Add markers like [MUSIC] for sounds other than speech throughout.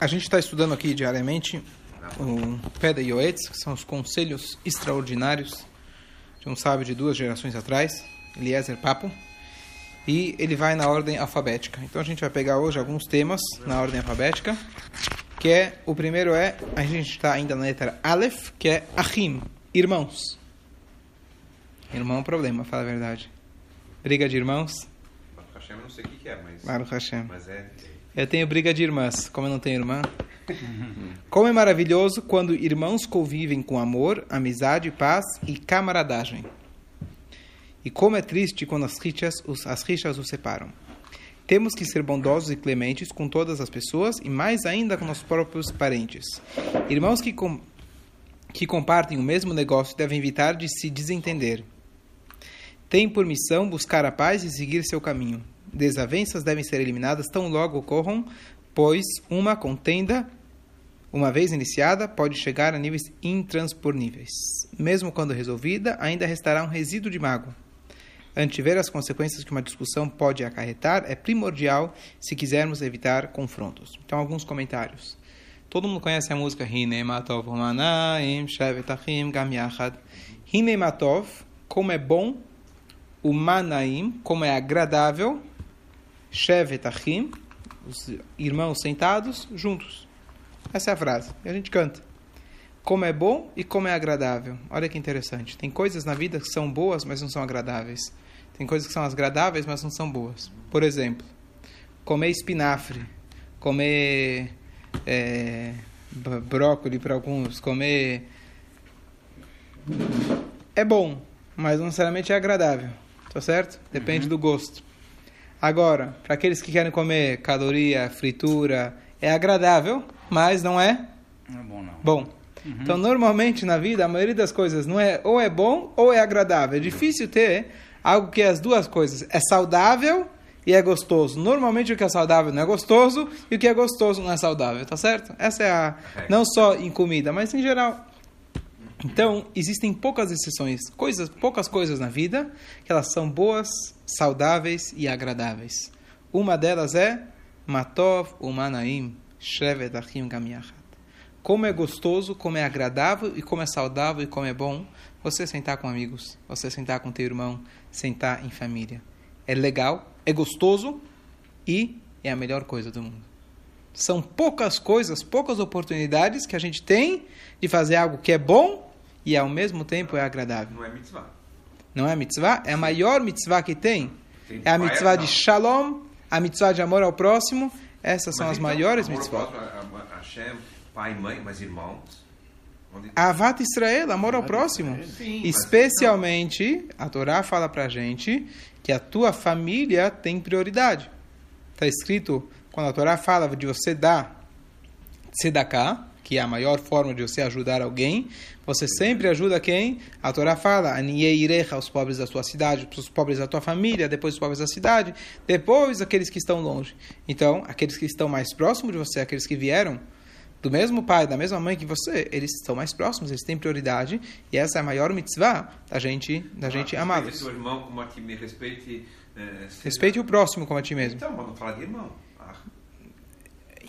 A gente está estudando aqui diariamente o Peda Yoetz, que são os conselhos extraordinários de um sábio de duas gerações atrás, Eliezer Papo, e ele vai na ordem alfabética. Então a gente vai pegar hoje alguns temas na ordem alfabética, que é, o primeiro é, a gente está ainda na letra Aleph, que é Achim, irmãos. Irmão é um problema, fala a verdade. Briga de irmãos. Baruch Hashem, eu não sei o que, que é, mas. Baruch Hashem. Mas é. Eu tenho briga de irmãs, como eu não tenho irmã. Como é maravilhoso quando irmãos convivem com amor, amizade, paz e camaradagem. E como é triste quando as rixas os, as rixas os separam. Temos que ser bondosos e clementes com todas as pessoas e mais ainda com nossos próprios parentes. Irmãos que, com, que compartem o mesmo negócio devem evitar de se desentender. Tem por missão buscar a paz e seguir seu caminho. Desavenças devem ser eliminadas tão logo ocorram, pois uma contenda, uma vez iniciada, pode chegar a níveis intransponíveis. Mesmo quando resolvida, ainda restará um resíduo de mágoa. Antever as consequências que uma discussão pode acarretar é primordial se quisermos evitar confrontos. Então, alguns comentários. Todo mundo conhece a música Hine Matov Humanaim Shevetachim Gam Yachad. Hine Matov, como é bom, o Manaim, como é agradável, Shevetachim, os irmãos sentados juntos. Essa é a frase. E a gente canta. Como é bom e como é agradável. Olha que interessante. Tem coisas na vida que são boas, mas não são agradáveis. Tem coisas que são agradáveis, mas não são boas. Por exemplo, comer espinafre, comer é, brócolis para alguns, comer. É bom, mas não necessariamente é agradável. Tá certo? Depende uhum. do gosto. Agora, para aqueles que querem comer caloria, fritura, é agradável, mas não é, não é bom. Não. bom. Uhum. Então, normalmente na vida, a maioria das coisas não é ou é bom ou é agradável. É difícil ter algo que é as duas coisas. É saudável e é gostoso. Normalmente o que é saudável não é gostoso e o que é gostoso não é saudável, tá certo? Essa é a não só em comida, mas em geral. Então, existem poucas exceções, coisas, poucas coisas na vida que elas são boas, saudáveis e agradáveis. Uma delas é Matov Umanaim Shevet Achim Gamiachat. Como é gostoso, como é agradável e como é saudável e como é bom você sentar com amigos, você sentar com teu irmão, sentar em família. É legal, é gostoso e é a melhor coisa do mundo. São poucas coisas, poucas oportunidades que a gente tem de fazer algo que é bom e ao mesmo tempo é agradável. Não é mitzvah. Não é mitzvah? É a maior mitzvah que tem. Tem É a mitzvah de shalom, a mitzvah de amor ao próximo. Essas são as então, maiores a- Hashem, pai, mãe, mas irmãos. Onde... Avat Israel, amor ao próximo. Sim, Especialmente, a Torá fala pra gente que a tua família tem prioridade. Está escrito, quando a Torá fala de você dar tzedakah, que é a maior forma de você ajudar alguém, você sempre ajuda quem? A Torá fala, Anieirecha, os pobres da sua cidade, os pobres da tua família, depois os pobres da cidade, depois aqueles que estão longe. Então, aqueles que estão mais próximos de você, aqueles que vieram do mesmo pai, da mesma mãe que você, eles estão mais próximos, eles têm prioridade, e essa é a maior mitzvah da gente, da gente Ah, amá-los. Respeite seu irmão como a ti me respeite. eh, seja- Respeite o próximo como a ti mesmo. Então, vamos falar de irmão.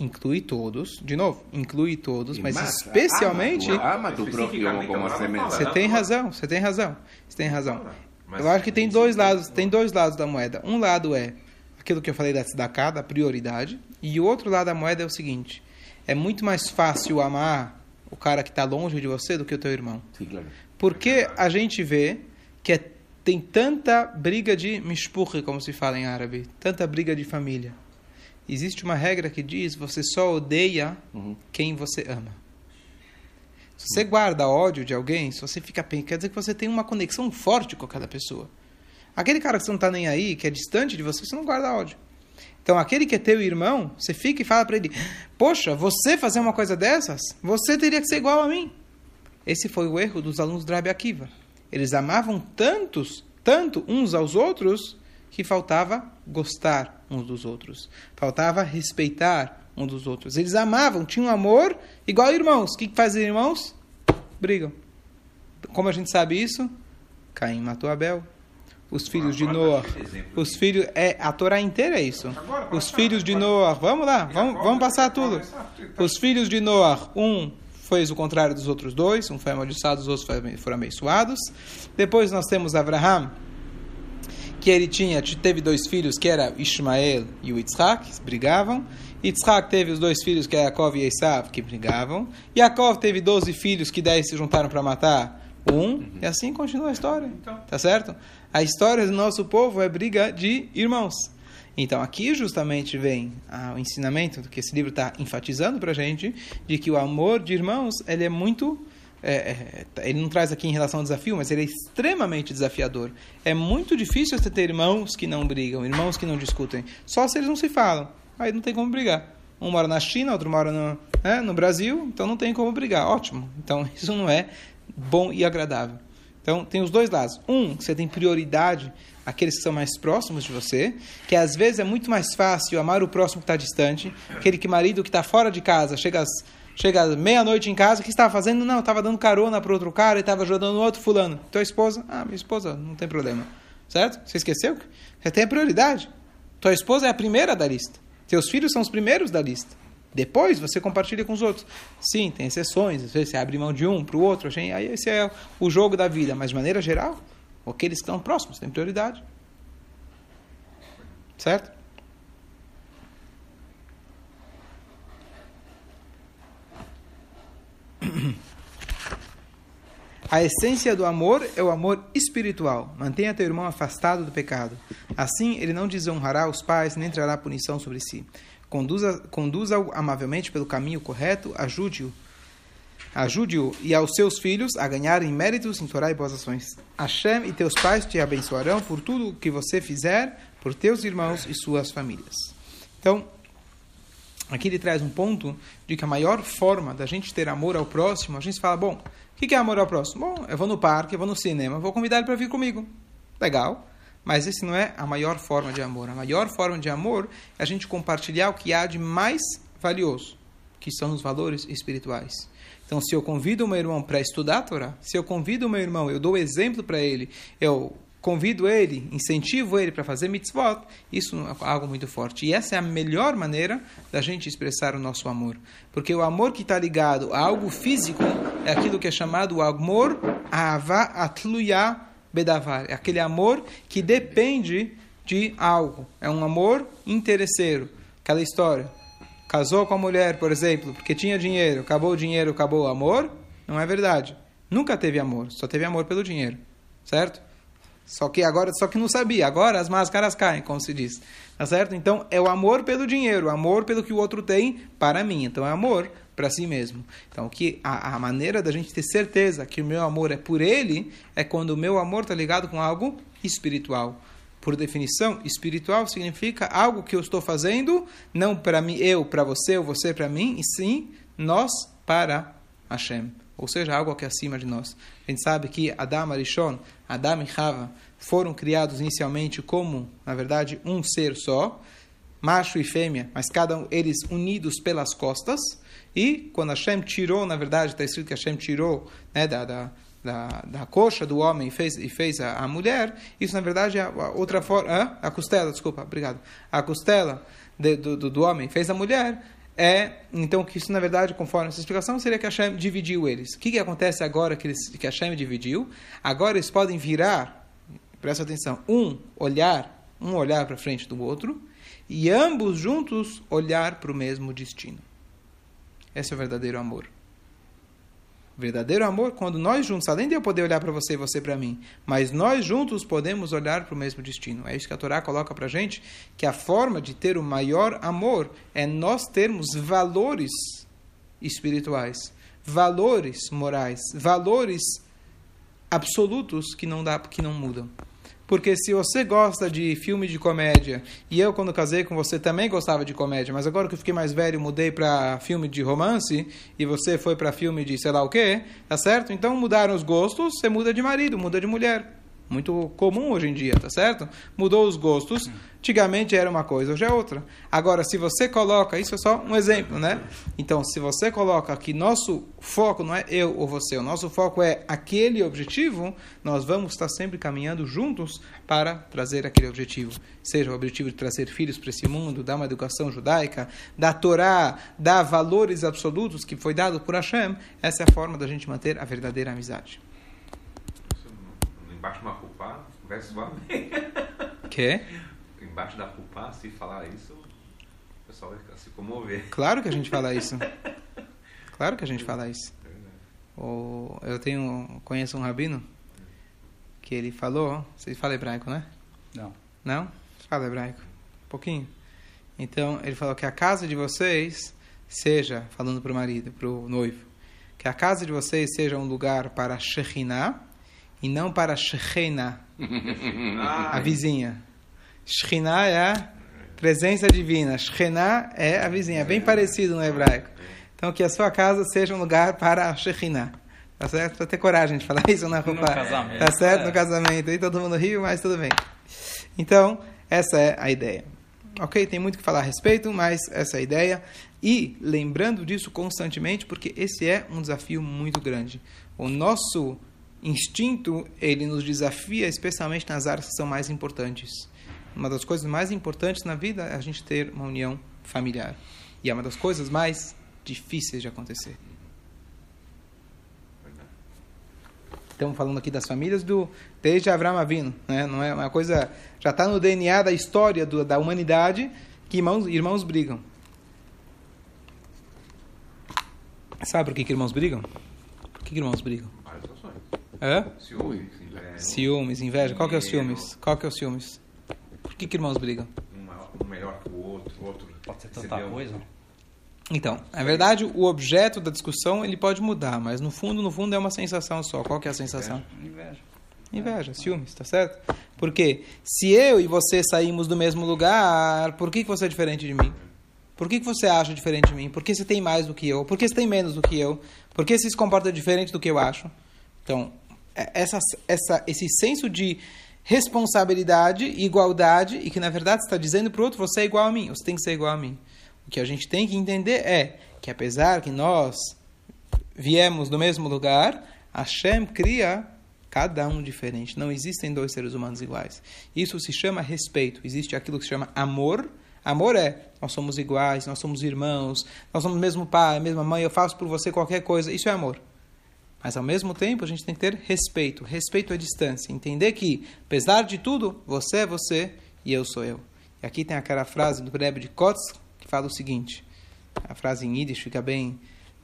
Ah, Inclui todos, de novo, inclui todos, mas Mas especialmente... Ama, ama tu próprio Especificamente, como semente. vamos Você tem razão, você tem razão, você tem razão. Mas- Eu acho que tem dois lados, tem dois lados da moeda. Um lado é aquilo que eu falei da tzedakah, da prioridade, e o outro lado da moeda é o seguinte: é muito mais fácil amar o cara que está longe de você do que o teu irmão. Sim, claro. Porque a gente vê que é- tem tanta briga de mishpuch, como se fala em árabe, tanta briga de família. Existe uma regra que diz: você só odeia Uhum. quem você ama. Se você guarda ódio de alguém, se você fica pen- quer dizer que você tem uma conexão forte com aquela pessoa. Aquele cara que você não está nem aí, que é distante de você, você não guarda ódio. Então, aquele que é teu irmão, você fica e fala para ele: Poxa, você fazer uma coisa dessas, você teria que ser igual a mim. Esse foi o erro dos alunos do Rabi Akiva. Eles amavam tantos, tanto uns aos outros, que faltava gostar uns dos outros. Faltava respeitar um dos outros. Eles amavam, tinham amor igual irmãos. O que fazem irmãos? Brigam. Como a gente sabe isso? Caim matou Abel. os filhos de Noah, os filhos é a Torá inteira é isso. Os filhos de Noah, vamos lá, vamos, vamos passar tudo. Os filhos de Noah, um fez o contrário dos outros dois, um foi amaldiçoado, os outros foram abençoados. Depois nós temos Abraham, que ele tinha, teve dois filhos, que era Ismael e o Yitzhak, que brigavam. Yitzhak teve os dois filhos, que é Yaakov e Esav, que brigavam. Yaakov teve 12 filhos, que 10 se juntaram para matar um. Uhum. E assim continua a história. Então. Tá certo? A história do nosso povo é briga de irmãos. Então aqui justamente vem o ensinamento que esse livro está enfatizando para a gente, de que o amor de irmãos ele é muito é, é, ele não traz aqui em relação ao desafio, mas ele é extremamente desafiador. É muito difícil você ter irmãos que não brigam, irmãos que não discutem, só se eles não se falam. Aí não tem como brigar. Um mora na China, outro mora no, né, no Brasil, então não tem como brigar. Ótimo. Então [LAUGHS] isso não é bom e agradável. Então tem os dois lados. Um, você tem prioridade aqueles que são mais próximos de você, que às vezes é muito mais fácil amar o próximo que está distante, aquele que marido que está fora de casa, chega às Chega meia-noite em casa, o que estava fazendo? Não, estava dando carona para outro cara e estava ajudando outro fulano. Tua esposa? Ah, minha esposa, não tem problema. Certo? Você esqueceu? Você tem a prioridade. Tua esposa é a primeira da lista. Teus filhos são os primeiros da lista. Depois você compartilha com os outros. Sim, tem exceções. Às vezes você abre mão de um para o outro. Aí esse é o jogo da vida. Mas de maneira geral, aqueles que estão próximos têm prioridade. Certo? A essência do amor é o amor espiritual. Mantenha teu irmão afastado do pecado. Assim, ele não desonrará os pais, nem trará punição sobre si. Conduza-o conduza amavelmente pelo caminho correto, ajude-o ajude-o e aos seus filhos a ganharem méritos em Torá e boas ações. Hashem e teus pais te abençoarão por tudo o que você fizer por teus irmãos e suas famílias. Então, Aqui ele traz um ponto de que a maior forma da gente ter amor ao próximo, a gente fala, bom, o que é amor ao próximo? Bom, eu vou no parque, eu vou no cinema, vou convidar ele para vir comigo. Legal. Mas esse não é a maior forma de amor. A maior forma de amor é a gente compartilhar o que há de mais valioso, que são os valores espirituais. Então, se eu convido o meu irmão para estudar a Torá, se eu convido o meu irmão, eu dou exemplo para ele, eu convido ele, incentivo ele para fazer mitzvot, isso é algo muito forte. E essa é a melhor maneira da gente expressar o nosso amor. Porque o amor que está ligado a algo físico é aquilo que é chamado amor ava atluya bedavar. É aquele amor que depende de algo. É um amor interesseiro. Aquela história. Casou com a mulher, por exemplo, porque tinha dinheiro. Acabou o dinheiro, acabou o amor. Não é verdade. Nunca teve amor. Só teve amor pelo dinheiro. Certo? Só que agora, só que não sabia. Agora as máscaras caem, como se diz. Tá certo? Então é o amor pelo dinheiro, o amor pelo que o outro tem para mim. Então é amor para si mesmo. Então que a, a, maneira da gente ter certeza que o meu amor é por ele é quando o meu amor está ligado com algo espiritual. Por definição, espiritual significa algo que eu estou fazendo não para mim, eu para você, ou você para mim, e sim nós para Hashem ou seja, algo que é acima de nós. A gente sabe que Adam Arishon, Adam e Chava, foram criados inicialmente como, na verdade, um ser só, macho e fêmea, mas cada um eles unidos pelas costas. E quando Hashem tirou, na verdade, está escrito que Hashem tirou né, da, da, da, da, coxa do homem e fez, e fez a, a mulher, isso na verdade é a outra forma. A costela, desculpa, obrigado. A costela de, do, do, do homem fez a mulher é, então, que isso na verdade, conforme essa explicação, seria que Hashem dividiu eles. O que, que acontece agora que, eles, que Hashem dividiu? Agora eles podem virar, presta atenção, um olhar, um olhar para frente do outro, e ambos juntos olhar para o mesmo destino. Esse é o verdadeiro amor. Verdadeiro amor, quando nós juntos, além de eu poder olhar para você e você para mim, mas nós juntos podemos olhar para o mesmo destino. É isso que a Torá coloca para gente, que a forma de ter o maior amor é nós termos valores espirituais, valores morais, valores absolutos que não dá, que não mudam. Porque se você gosta de filme de comédia, e eu, quando casei com você, também gostava de comédia, mas agora que eu fiquei mais velho, mudei para filme de romance, e você foi para filme de sei lá o quê, tá certo? Então mudaram os gostos, você muda de marido, muda de mulher. Muito comum hoje em dia, tá certo? Mudou os gostos. Antigamente era uma coisa, hoje é outra. Agora, se você coloca, isso é só um exemplo, né? Então, se você coloca que nosso foco não é eu ou você, o nosso foco é aquele objetivo, nós vamos estar sempre caminhando juntos para trazer aquele objetivo. Seja o objetivo de trazer filhos para esse mundo, dar uma educação judaica, dar Torá, dar valores absolutos que foi dado por Hashem, essa é a forma da gente manter a verdadeira amizade. Embaixo de uma culpa, verso vai Que? Embaixo da culpa, se falar isso, o pessoal vai se comover. Claro que a gente fala isso. Claro que a gente fala isso. O, eu tenho, conheço um rabino que ele falou, você fala hebraico, né? Não. Não? Fala hebraico. Um pouquinho. Então, ele falou que a casa de vocês seja, falando para o marido, para o noivo, que a casa de vocês seja um lugar para Shekhinah e não para Shekhinah, [LAUGHS] a vizinha. Shekhinah é a presença divina, Shekhinah é a vizinha, é bem parecido no hebraico. Então, que a sua casa seja um lugar para a Shekhinah. Tá certo? Pra ter coragem de falar isso na roupa. casamento. Tá certo? É. No casamento. Aí todo mundo riu, mas tudo bem. Então, essa é a ideia. Ok? Tem muito que falar a respeito, mas essa é a ideia. E lembrando disso constantemente, porque esse é um desafio muito grande. O nosso instinto, ele nos desafia, especialmente nas áreas que são mais importantes. Uma das coisas mais importantes na vida é a gente ter uma união familiar. E é uma das coisas mais difíceis de acontecer. Estamos falando aqui das famílias do desde Abraão Avino, né? Não é uma coisa já está no DNA da história do, da humanidade que irmãos irmãos brigam. Sabe por que, que irmãos brigam? Por que, que irmãos brigam? Hã? Ciúmes, inveja. Ciúmes, inveja. Qual que é o Dinheiro. ciúmes? Qual que é o ciúmes? Por que, que irmãos brigam? Um maior- um melhor que o outro, o outro. Pode ser tanta coisa. Então, na verdade, o objeto da discussão ele pode mudar, mas no fundo, no fundo é uma sensação só. Qual que é a sensação? Inveja. Inveja, ciúmes, tá certo? Porque se eu e você saímos do mesmo lugar, por que, que você é diferente de mim? Por que, que você acha diferente de mim? Por que você tem mais do que eu? Por que você tem menos do que eu? Por que você se comporta diferente do que eu acho? Então, é- essa, essa, esse senso de responsabilidade, igualdade, e que na verdade está dizendo para o outro, você é igual a mim, você tem que ser igual a mim. O que a gente tem que entender é que apesar que nós viemos do mesmo lugar, Hashem cria cada um diferente. Não existem dois seres humanos iguais. Isso se chama respeito. Existe aquilo que se chama amor. Amor é nós somos iguais, nós somos irmãos, nós somos o mesmo pai, a mesma mãe, eu faço por você qualquer coisa. Isso é amor. Mas ao mesmo tempo a gente tem que ter respeito. Respeito à distância. Entender que, apesar de tudo, você é você e eu sou eu. E aqui tem aquela frase do Rebbe de Kotz que fala o seguinte. A frase em Yiddish fica bem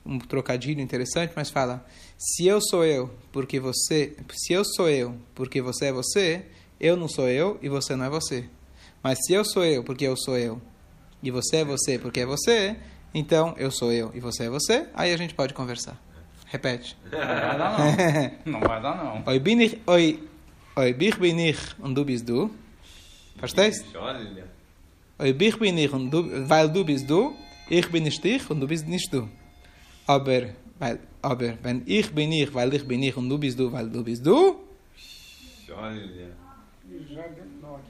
um trocadilho interessante, mas fala: se eu sou eu porque você, se eu sou eu porque você é você, eu não sou eu e você não é você. Mas se eu sou eu porque eu sou eu e você é você porque é você, então eu sou eu e você é você, aí a gente pode conversar. Vai dar, não. Oi bin ich, oi, oi bich bin ich und du bist du. Verstehst? Oi bich bin ich und du, weil du bist du, ich bin nicht ich und du bist nicht du. Aber, weil, aber wenn ich bin ich, weil ich bin ich und du bist du, weil du bist du,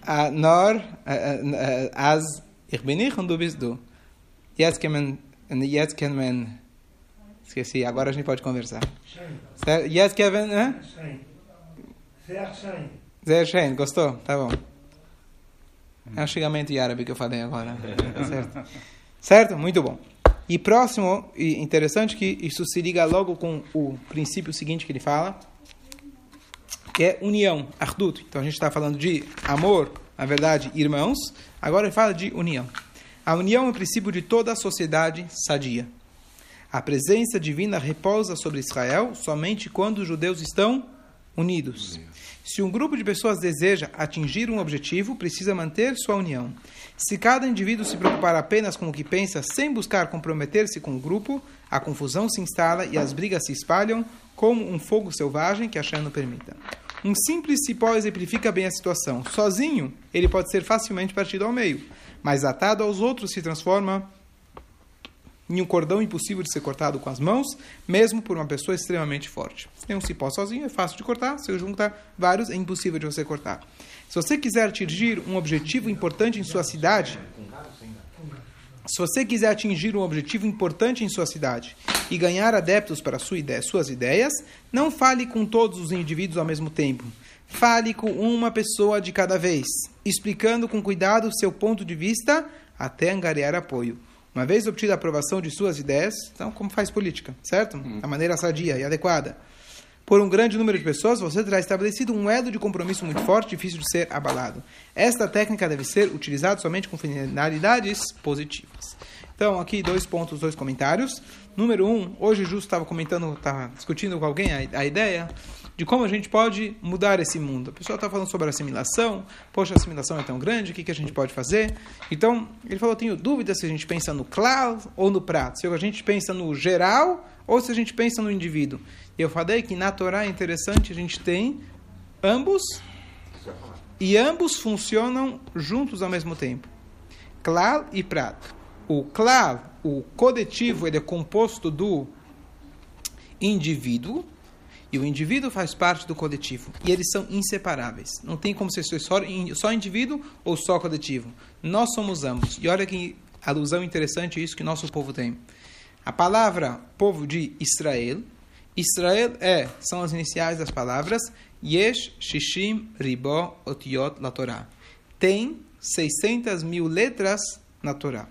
äh, nur äh, äh, als ich bin ich und du bist du. Jetzt kann man, jetzt kann man, esqueci, agora a gente pode conversar. Jetzt kann man, hã? Sem. Zé Shein, gostou? Tá bom. É um xingamento em árabe que eu falei agora. Tá certo? certo? Muito bom. E próximo, e interessante que isso se liga logo com o princípio seguinte que ele fala, que é união, ardut. Então a gente está falando de amor, na verdade, irmãos. Agora ele fala de união. A união é o princípio de toda a sociedade sadia. A presença divina repousa sobre Israel somente quando os judeus estão unidos. Se um grupo de pessoas deseja atingir um objetivo, precisa manter sua união. Se cada indivíduo se preocupar apenas com o que pensa, sem buscar comprometer-se com o grupo, a confusão se instala e as brigas se espalham como um fogo selvagem que a Shem não permita. Um simples cipó exemplifica bem a situação. Sozinho, ele pode ser facilmente partido ao meio, mas atado aos outros se transforma em um cordão impossível de ser cortado com as mãos, mesmo por uma pessoa extremamente forte. Se tem um cipó sozinho, é fácil de cortar, se eu juntar vários, é impossível de você cortar. Se você quiser atingir um objetivo importante em sua cidade, se você quiser atingir um objetivo importante em sua cidade e ganhar adeptos para sua ideia, suas ideias, não fale com todos os indivíduos ao mesmo tempo. Fale com uma pessoa de cada vez, explicando com cuidado seu ponto de vista até angariar apoio. Uma vez obtida a aprovação de suas ideias, então, como faz política, certo? Da maneira sadia e adequada. Por um grande número de pessoas, você terá estabelecido um elo de compromisso muito forte, difícil de ser abalado. Esta técnica deve ser utilizada somente com finalidades positivas. Então, aqui dois pontos, dois comentários. Número um, hoje justo estava comentando, estava discutindo com alguém a, a ideia de como a gente pode mudar esse mundo. A pessoa está falando sobre assimilação, poxa, a assimilação é tão grande, o que, que a gente pode fazer? Então, ele falou, tenho dúvida se a gente pensa no claro ou no prato, se a gente pensa no geral ou se a gente pensa no indivíduo. E eu falei que na Torá é interessante, a gente tem ambos e ambos funcionam juntos ao mesmo tempo. Klal e prato. O klal, o coletivo, ele é composto do indivíduo, e o indivíduo faz parte do coletivo. E eles são inseparáveis. Não tem como ser só, só indivíduo ou só coletivo. Nós somos ambos. E olha que alusão interessante isso que nosso povo tem. A palavra povo de Israel, Israel é, são as iniciais das palavras Yesh Shishim Ribó Otiot La Torá. Tem 600 mil letras na Torá.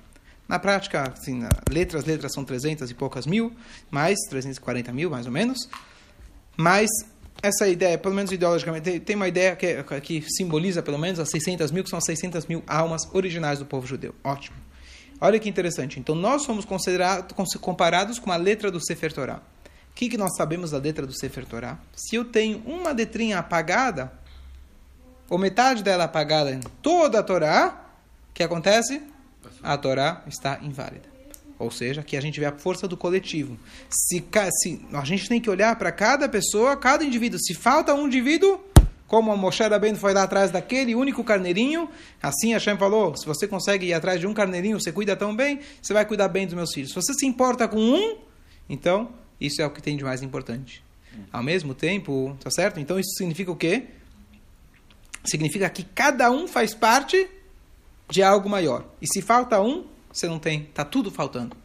Na prática, assim, letras, letras são 300 e poucas mil, mais 340 mil, mais ou menos. Mas essa ideia, pelo menos ideologicamente, tem uma ideia que, que simboliza pelo menos as 600 mil, que são as 600 mil almas originais do povo judeu. Ótimo. Olha que interessante. Então, nós somos considerados, comparados com a letra do Sefer Torah. O que, que nós sabemos da letra do Sefer Torah? Se eu tenho uma letrinha apagada, ou metade dela apagada em toda a Torá, o que acontece? A Torá está inválida. Ou seja, aqui a gente vê a força do coletivo. Se, se a gente tem que olhar para cada pessoa, cada indivíduo. Se falta um indivíduo, como a Moshe Rabbeinu foi lá atrás daquele único carneirinho, assim Hashem falou, se você consegue ir atrás de um carneirinho, você cuida tão bem, você vai cuidar bem dos meus filhos. Se você se importa com um, então isso é o que tem de mais importante. Ao mesmo tempo, tá certo? Então isso significa o quê? Significa que cada um faz parte de algo maior. E se falta um, você não tem, está tudo faltando.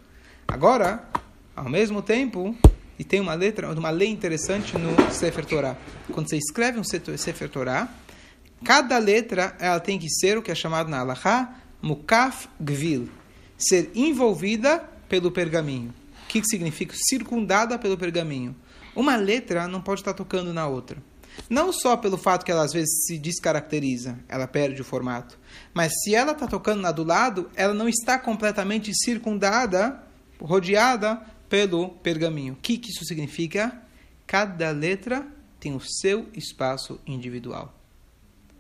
Agora, ao mesmo tempo, e tem uma letra, uma lei interessante no Sefer Torah. Quando você escreve um Sefer Torah, cada letra ela tem que ser o que é chamado na Halachá Mukaf Gvil, ser envolvida pelo pergaminho. O que significa? Circundada pelo pergaminho. Uma letra não pode estar tocando na outra. Não só pelo fato que ela às vezes se descaracteriza, ela perde o formato, mas se ela está tocando na do lado, ela não está completamente circundada, rodeada pelo pergaminho. O que, que isso significa? Cada letra tem o seu espaço individual.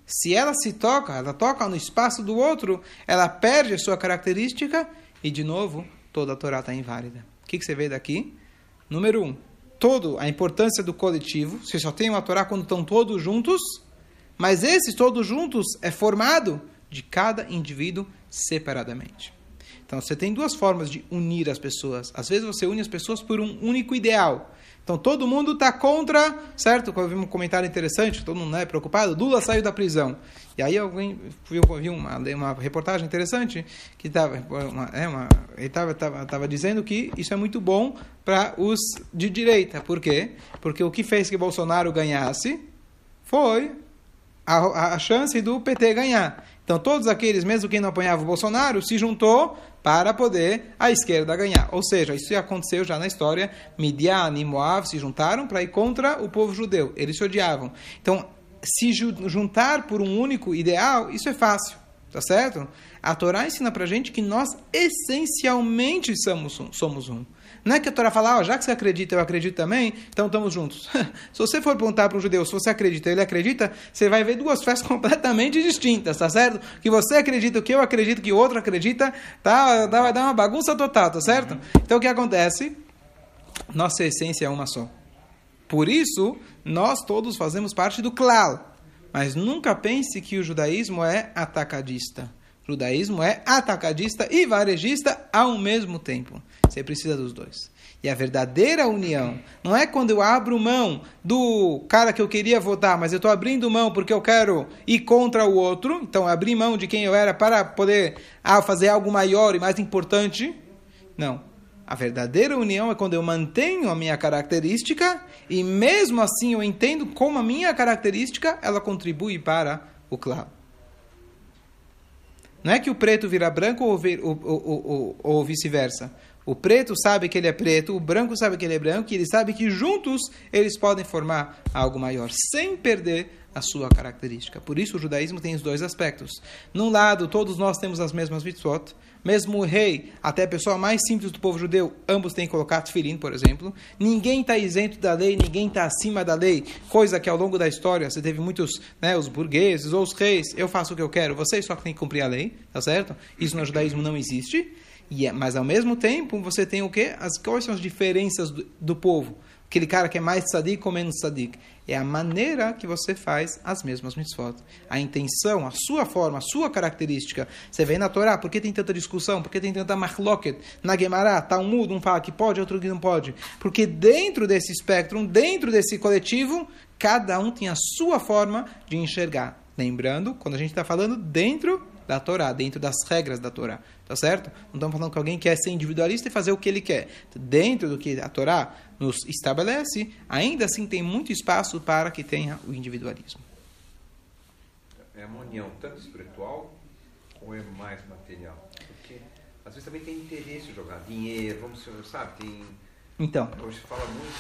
Se ela se toca, ela toca no espaço do outro, ela perde a sua característica e, de novo, toda a Torá está inválida. O que, que você vê daqui? Número um, todo a importância do coletivo. Você só tem uma Torá quando estão todos juntos, mas esses todos juntos é formado de cada indivíduo separadamente. Então você tem duas formas de unir as pessoas. Às vezes você une as pessoas por um único ideal. Então todo mundo está contra, certo? Eu vi um comentário interessante, todo mundo é preocupado. Lula saiu da prisão. E aí alguém viu, uma, uma reportagem interessante que estava é uma, estava tava, tava dizendo que isso é muito bom para os de direita. Por quê? Porque o que fez que Bolsonaro ganhasse foi a, a chance do PT ganhar. Então todos aqueles, mesmo quem não apoiava o Bolsonaro, se juntou para poder a esquerda ganhar. Ou seja, isso aconteceu já na história. Midian e Moab se juntaram para ir contra o povo judeu. Eles se odiavam. Então, se juntar por um único ideal, isso é fácil. Tá certo? A Torá ensina para gente que nós essencialmente somos um. Somos um. Não é que a Torá fala, ah, já que você acredita, eu acredito também, então estamos juntos. [LAUGHS] se você for perguntar para um judeu se você acredita ele acredita, você vai ver duas festas [LAUGHS] completamente distintas, tá certo? Que você acredita, que eu acredito, que o outro acredita, tá, vai dar uma bagunça total, tá certo? Então o que acontece? Nossa essência é uma só. Por isso, nós todos fazemos parte do clã. Mas nunca pense que o judaísmo é atacadista. O judaísmo é atacadista e varejista ao mesmo tempo. Você precisa dos dois. E a verdadeira união não é quando eu abro mão do cara que eu queria votar, mas eu estou abrindo mão porque eu quero ir contra o outro. Então, abrir mão de quem eu era para poder ah, fazer algo maior e mais importante. Não. A verdadeira união é quando eu mantenho a minha característica e mesmo assim eu entendo como a minha característica ela contribui para o claro. Não é que o preto vira branco ou, ou, ou, ou vice-versa. O preto sabe que ele é preto, o branco sabe que ele é branco, e ele sabe que juntos eles podem formar algo maior, sem perder a sua característica. Por isso o judaísmo tem os dois aspectos. Num lado, todos nós temos as mesmas mitzvot, mesmo o rei, até a pessoa mais simples do povo judeu, ambos têm que colocar tefilim, por exemplo. Ninguém está isento da lei, ninguém está acima da lei, coisa que ao longo da história você teve muitos, né, os burgueses ou os reis, eu faço o que eu quero, vocês só têm que cumprir a lei, tá certo? Isso no judaísmo não existe. E é, mas ao mesmo tempo você tem o quê? As, quais são as diferenças do, do povo? Aquele cara que é mais tzadik ou menos tzadik. É a maneira que você faz as mesmas mitzvot. A intenção, a sua forma, a sua característica. Você vê na Torá, por que tem tanta discussão? Por que tem tanta marloket? Na Gemara, Talmud, um fala que pode, outro que não pode. Porque dentro desse espectro, dentro desse coletivo, cada um tem a sua forma de enxergar. Lembrando, quando a gente está falando dentro da Torá, dentro das regras da Torá. Tá certo? Não estamos falando que alguém quer ser individualista e fazer o que ele quer. Dentro do que a Torá nos estabelece, ainda assim tem muito espaço para que tenha o individualismo. É uma união tanto espiritual ou é mais material? Porque às vezes também tem interesse jogar dinheiro, vamos sabe, tem então,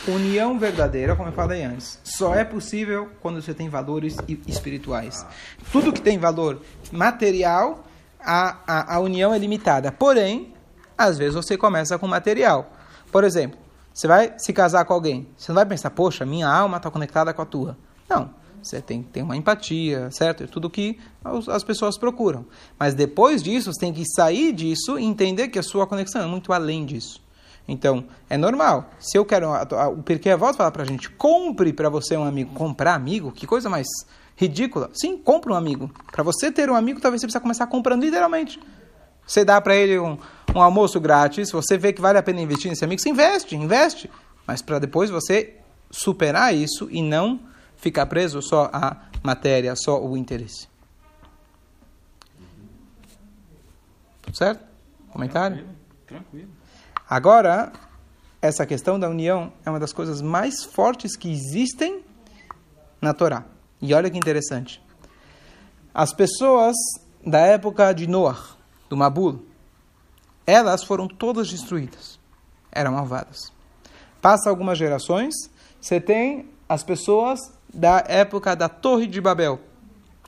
união verdadeira, como eu falei antes, só é possível quando você tem valores espirituais. Tudo que tem valor material, a, a, a união é limitada. Porém, às vezes você começa com material. Por exemplo, você vai se casar com alguém, você não vai pensar, poxa, minha alma está conectada com a tua. Não. Você tem que ter uma empatia, certo? É tudo que as pessoas procuram. Mas depois disso, você tem que sair disso e entender que a sua conexão é muito além disso. Então, é normal. Se eu quero. O Pirkei Avot fala pra gente: compre para você um amigo. Comprar amigo? Que coisa mais ridícula. Sim, compre um amigo. Para você ter um amigo, talvez você precisa começar comprando literalmente. Você dá para ele um, um almoço grátis, você vê que vale a pena investir nesse amigo, você investe, investe. Mas para depois você superar isso e não ficar preso só à matéria, só o interesse. Tudo certo? Comentário? Tranquilo. tranquilo. Agora, essa questão da união é uma das coisas mais fortes que existem na Torá. E olha que interessante. As pessoas da época de Noah, do Mabul, elas foram todas destruídas. Eram malvadas. Passa algumas gerações, você tem as pessoas da época da Torre de Babel,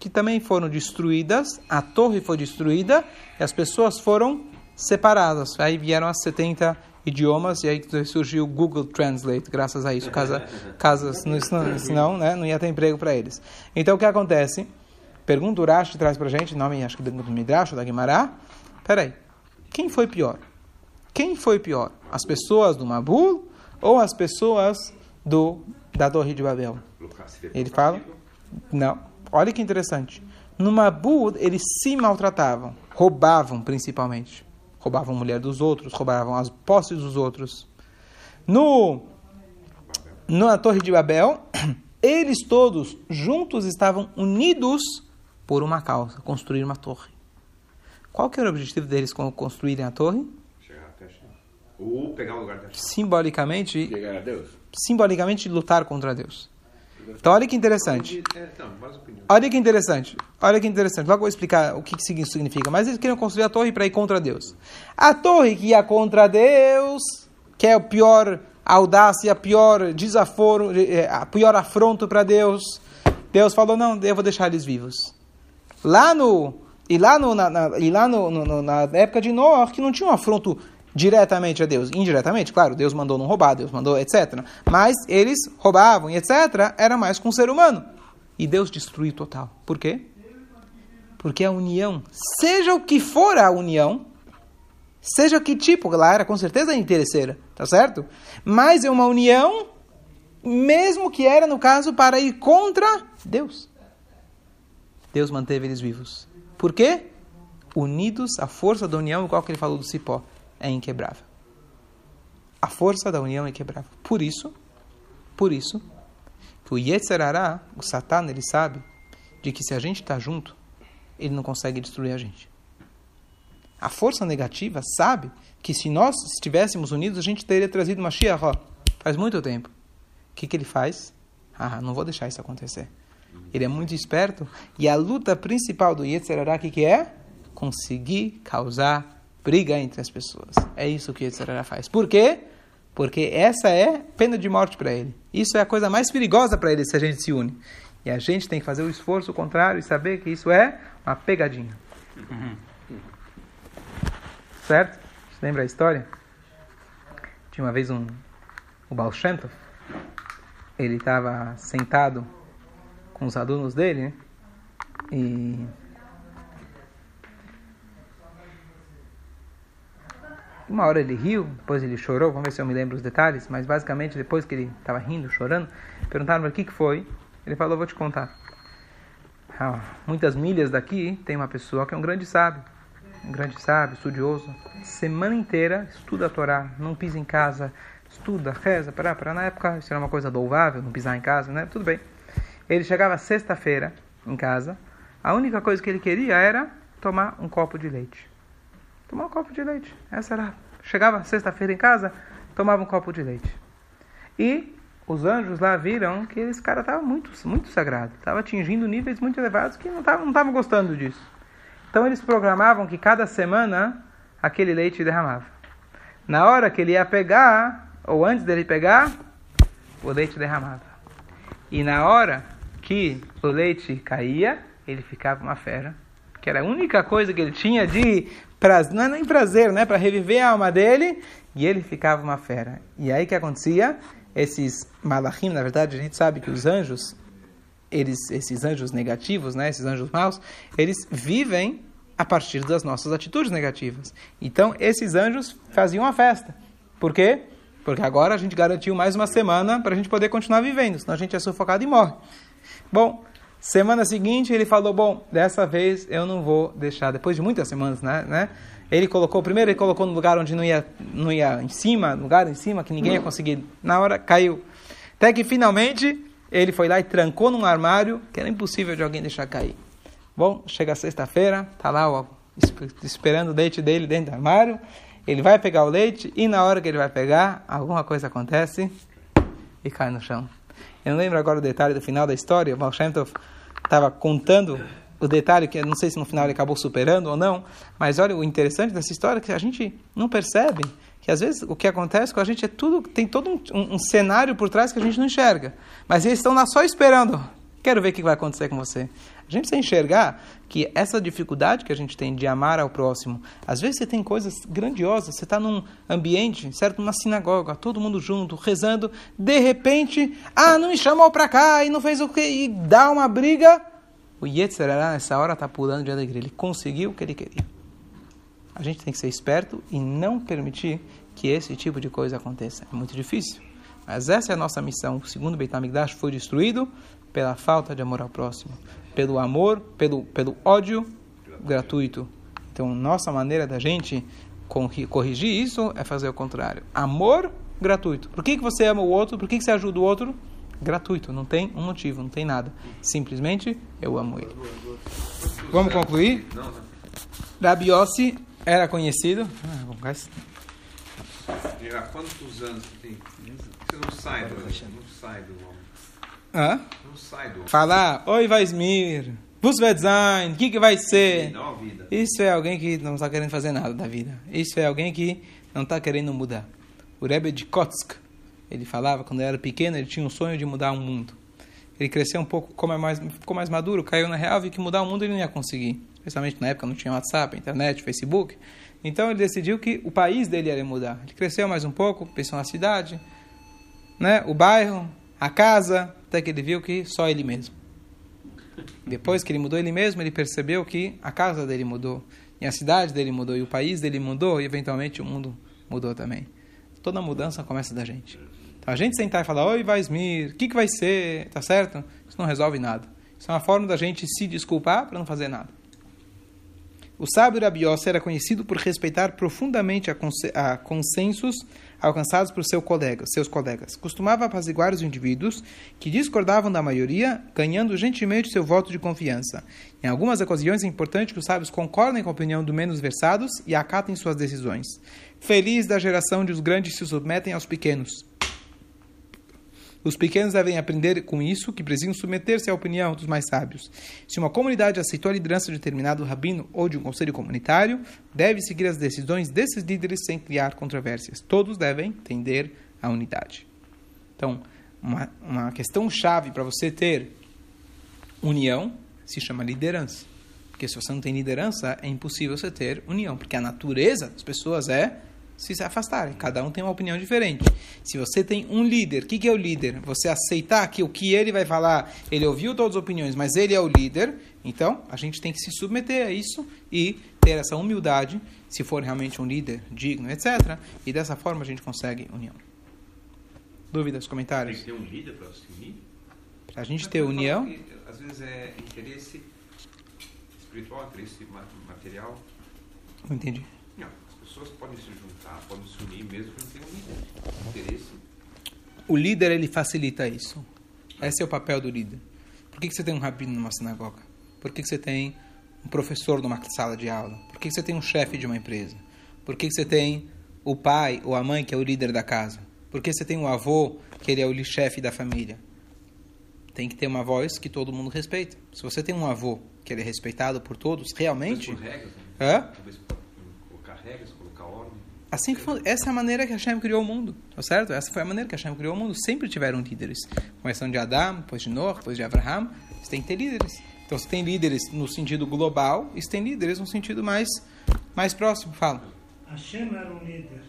que também foram destruídas. A torre foi destruída e as pessoas foram separadas. Aí vieram as 70 idiomas e aí surgiu o Google Translate, graças a isso. Casa, [LAUGHS] casas, senão né, não ia ter emprego para eles. Então o que acontece? Pergunta o Rashi traz para a gente, nome acho que do Midrash, da Guimará. Peraí, quem foi pior? Quem foi pior? As pessoas do Mabul ou as pessoas do da Torre de Babel? Ele fala, não. Olha que interessante. No Mabul eles se maltratavam, roubavam principalmente roubavam a mulher dos outros, roubavam as posses dos outros. No, na Torre de Babel, [CLEARS THROAT] eles todos juntos estavam unidos por uma causa, construir uma torre. Qual que era o objetivo deles com construírem a torre? Chegar até Ou pegar o lugar da Simbolicamente, Chegar a Deus. simbolicamente lutar contra Deus. Então olha que interessante. Olha que interessante. Olha que interessante. Logo vou explicar o que isso significa. Mas eles queriam construir a torre para ir contra Deus. A torre que ia contra Deus, que é o pior audácia, a pior desaforo, eh, a pior afronto para Deus. Deus falou: não, eu vou deixar eles vivos. Lá no e lá, no, na, na, e lá no, no, na época de Noé, que não tinha um afronto diretamente a Deus. Indiretamente, claro, Deus mandou não roubar, Deus mandou, etc. Mas eles roubavam e etc. Era mais com o ser humano. E Deus destruiu total. Por quê? Porque a união, seja o que for a união, seja que tipo, lá era com certeza interesseira, tá certo? Mas é uma união, mesmo que era, no caso, para ir contra Deus. Deus manteve eles vivos. Por quê? Unidos à força da união, igual que ele falou do cipó é inquebrável. a força da união é quebrável. Por isso, por isso, que o Yetzerará, o Satan, ele sabe de que se a gente está junto, ele não consegue destruir a gente. A força negativa sabe que se nós estivéssemos unidos, a gente teria trazido uma Mashiach faz muito tempo. O que, que ele faz? Ah, não vou deixar isso acontecer. Ele é muito esperto e a luta principal do Yetzirará, o que, que é? Conseguir causar briga entre as pessoas. É isso que Yetzirará faz. Por quê? Porque essa é pena de morte para ele. Isso é a coisa mais perigosa para ele se a gente se une. E a gente tem que fazer o esforço contrário e saber que isso é uma pegadinha. Certo? Você lembra a história? Tinha uma vez um, o Baal Shem Tov, ele estava sentado com os alunos dele, né? E uma hora ele riu, depois ele chorou, vamos ver se eu me lembro os detalhes, mas basicamente depois que ele estava rindo, chorando, perguntaram o que, que foi, ele falou, vou te contar. Ah, muitas milhas daqui tem uma pessoa que é um grande sábio, um grande sábio, estudioso, semana inteira estuda a Torá, não pisa em casa, estuda, reza, para, para. Na época isso era uma coisa louvável, não pisar em casa, né? Tudo bem. Ele chegava sexta-feira em casa, a única coisa que ele queria era tomar um copo de leite. Tomar um copo de leite. Essa era. Chegava sexta-feira em casa, tomava um copo de leite. E os anjos lá viram que esse cara estava muito, muito sagrado, estava atingindo níveis muito elevados que não estavam não gostando disso. Então eles programavam que cada semana aquele leite derramava. Na hora que ele ia pegar, ou antes dele pegar, o leite derramava. E na hora que o leite caía, ele ficava uma fera. Que era a única coisa que ele tinha de prazer, não é nem prazer, né? Para reviver a alma dele, e ele ficava uma fera. E aí que acontecia? Esses malachim, na verdade, a gente sabe que os anjos, eles, esses anjos negativos, né? Esses anjos maus, eles vivem a partir das nossas atitudes negativas. Então, esses anjos faziam a festa. Por quê? Porque agora a gente garantiu mais uma semana para a gente poder continuar vivendo, senão a gente é sufocado e morre. Bom, semana seguinte ele falou: Bom, dessa vez eu não vou deixar, depois de muitas semanas, né? né ele colocou, primeiro ele colocou no lugar onde não ia, não ia em cima, lugar em cima que ninguém ia conseguir, na hora caiu. Até que finalmente ele foi lá e trancou num armário que era impossível de alguém deixar cair. Bom, chega sexta-feira, tá lá ó, esperando o leite dele dentro do armário. Ele vai pegar o leite e na hora que ele vai pegar, alguma coisa acontece e cai no chão. Eu não lembro agora o detalhe do final da história. O Baal estava contando o detalhe que eu não sei se no final ele acabou superando ou não, mas olha o interessante dessa história é que a gente não percebe que às vezes o que acontece com a gente é tudo tem todo um, um, um cenário por trás que a gente não enxerga, mas eles estão lá só esperando. Quero ver o que vai acontecer com você. A gente precisa enxergar que essa dificuldade que a gente tem de amar ao próximo, às vezes você tem coisas grandiosas, você está num ambiente, certo? Numa sinagoga, todo mundo junto, rezando, de repente, ah, não me chamou para cá e não fez o quê? E dá uma briga. O Yetzirah, nessa hora, está pulando de alegria. Ele conseguiu o que ele queria. A gente tem que ser esperto e não permitir que esse tipo de coisa aconteça. É muito difícil. Mas essa é a nossa missão. O segundo Beit HaMikdash foi destruído pela falta de amor ao próximo, pelo amor, pelo, pelo ódio gratuito. Então, nossa maneira da gente corrigir isso é fazer o contrário. Amor gratuito. Por que, que você ama o outro? Por que, que você ajuda o outro? Gratuito. Não tem um motivo, não tem nada. Simplesmente eu amo ele. Vamos concluir? Rabi Yossi era conhecido. Ah, Há quantos anos você tem? Você não sai do, não sai do Hã? Não sai do. Falar, oi Vaismir, Bus vai o que, que vai ser? Isso é alguém que não está querendo fazer nada da vida. Isso é alguém que não está querendo mudar. O Rebbe de Kotsk, ele falava, quando ele era pequeno, ele tinha um sonho de mudar o mundo. Ele cresceu um pouco, como é mais, ficou mais maduro, caiu na real, viu que mudar o mundo ele não ia conseguir. Especialmente na época não tinha WhatsApp, internet, Facebook. Então ele decidiu que o país dele ia mudar. Ele cresceu mais um pouco, pensou na cidade, né, o bairro, a casa, até que ele viu que só ele mesmo. Depois que ele mudou ele mesmo, ele percebeu que a casa dele mudou, e a cidade dele mudou, e o país dele mudou, e eventualmente o mundo mudou também. Toda mudança começa da gente. Então a gente sentar e falar, oi Vaismir, o que, que vai ser, tá certo? Isso não resolve nada. Isso é uma forma da gente se desculpar para não fazer nada. O sábio Rabi era conhecido por respeitar profundamente a, consensos alcançados por seu colega, seus colegas. Costumava apaziguar os indivíduos que discordavam da maioria, ganhando gentilmente seu voto de confiança. Em algumas ocasiões é importante que os sábios concordem com a opinião dos menos versados e acatem suas decisões. Feliz da geração onde os grandes se submetem aos pequenos. Os pequenos devem aprender com isso que precisam submeter-se à opinião dos mais sábios. Se uma comunidade aceitou a liderança de determinado rabino ou de um conselho comunitário, deve seguir as decisões desses líderes sem criar controvérsias. Todos devem tender à unidade. Então, uma, uma questão chave para você ter união se chama liderança. Porque se você não tem liderança, é impossível você ter união. Porque a natureza das pessoas é se afastarem. Cada um tem uma opinião diferente. Se você tem um líder, o que, que é o líder? Você aceitar que o que ele vai falar, ele ouviu todas as opiniões, mas ele é o líder, então a gente tem que se submeter a isso e ter essa humildade, se for realmente um líder digno, etc. E dessa forma a gente consegue união. Dúvidas, comentários? Tem que ter um líder para se unir? Para a gente ter união. Que, às vezes é interesse espiritual, interesse material. Não entendi. Não, pessoas podem se juntar, podem se unir mesmo que não tenham um líder. Interesse. O líder ele facilita isso. Esse é o papel do líder. Por que, que você tem um rabino numa sinagoga? Por que, que você tem um professor numa sala de aula? Por que, que você tem um chefe de uma empresa? Por que, que você tem o pai ou a mãe que é o líder da casa? Por que você tem o avô que ele é o chefe da família? Tem que ter uma voz que todo mundo respeita. Se você tem um avô que ele é respeitado por todos, realmente. Talvez por regras, né? Hã? Talvez por regras, colocar ordem. Assim que foi, essa é a maneira que Hashem criou o mundo, tá certo? Essa foi a maneira que Hashem criou o mundo. Sempre tiveram líderes. Começando de Adão, depois de Noah, depois de Abraham. Você tem que ter líderes. Então, você tem líderes no sentido global e você tem líderes no sentido mais, mais próximo. Fala. Hashem era um líder.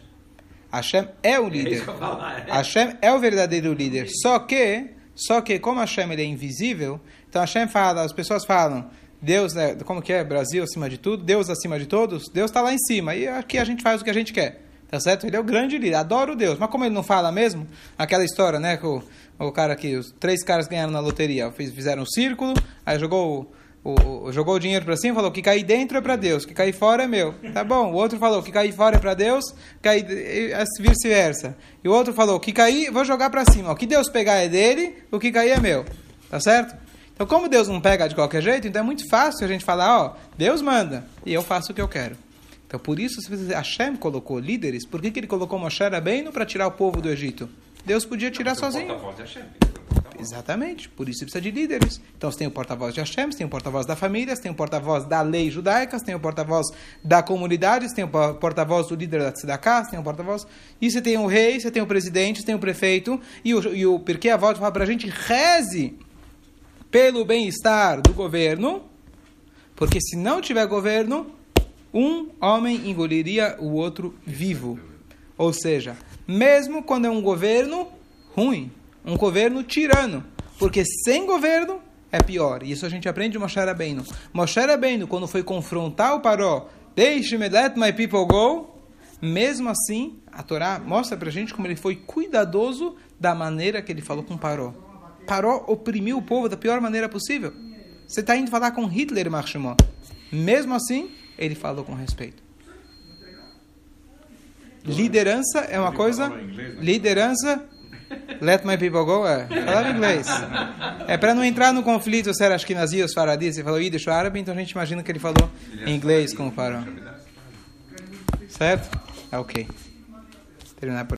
Hashem é o É líder. ia falar, é. Hashem é o verdadeiro líder. Só que, só que como Hashem ele é invisível, então Hashem fala, as pessoas falam, Deus, né, como que é? Brasil acima de tudo, Deus acima de todos, Deus está lá em cima. E aqui a gente faz o que a gente quer. Tá certo? Ele é o grande líder, adoro Deus. Mas como ele não fala mesmo, aquela história, né, que o, o cara que os três caras ganharam na loteria, fiz- fizeram um círculo, aí jogou o, o- jogou o dinheiro para cima e falou: que cair dentro é para Deus, que cair fora é meu. Tá bom. O outro falou: que cair fora é para Deus, cair, e vice-versa. E o outro falou: que cair, vou jogar para cima. O que Deus pegar é dele, o que cair é meu. Tá certo? Então, como Deus não pega de qualquer jeito, então é muito fácil a gente falar: ó, Deus manda e eu faço o que eu quero. Então, por isso, se você, Hashem colocou líderes, por que, que ele colocou Moshe Rabbeinu para tirar o povo do Egito? Deus podia tirar Porque o sozinho. porta-voz de Hashem, ele foi o porta-voz. Exatamente, por isso você precisa de líderes. Então você tem o porta-voz de Hashem, você tem o porta-voz da família, você tem o porta-voz da lei judaica, você tem o porta-voz da comunidade, você tem o por- porta-voz do líder da tzedakah, você tem o porta-voz... E você tem o rei, você tem o presidente, você tem o prefeito, e o, e o porque a volta fala para a gente, reze pelo bem-estar do governo, porque se não tiver governo, um homem engoliria o outro vivo. Ou seja, mesmo quando é um governo ruim, um governo tirano, porque sem governo é pior. Isso a gente aprende de Moshe Rabbeinu. Moshe Rabbeinu, quando foi confrontar o Paró, deixe-me, let my people go, mesmo assim, a Torá mostra pra gente como ele foi cuidadoso da maneira que ele falou com Paró. Paró oprimiu o povo da pior maneira possível. Você está indo falar com Hitler, Marshimó. Mesmo assim, ele falou com respeito. Liderança é uma coisa. Liderança. Let my people go. É. Inglês. É para não entrar no conflito se era Ashkenazi ou Faradi. Você falou Yiddish ou árabe, então a gente imagina que ele falou em inglês com o Paró. Certo? É ok. Terminar por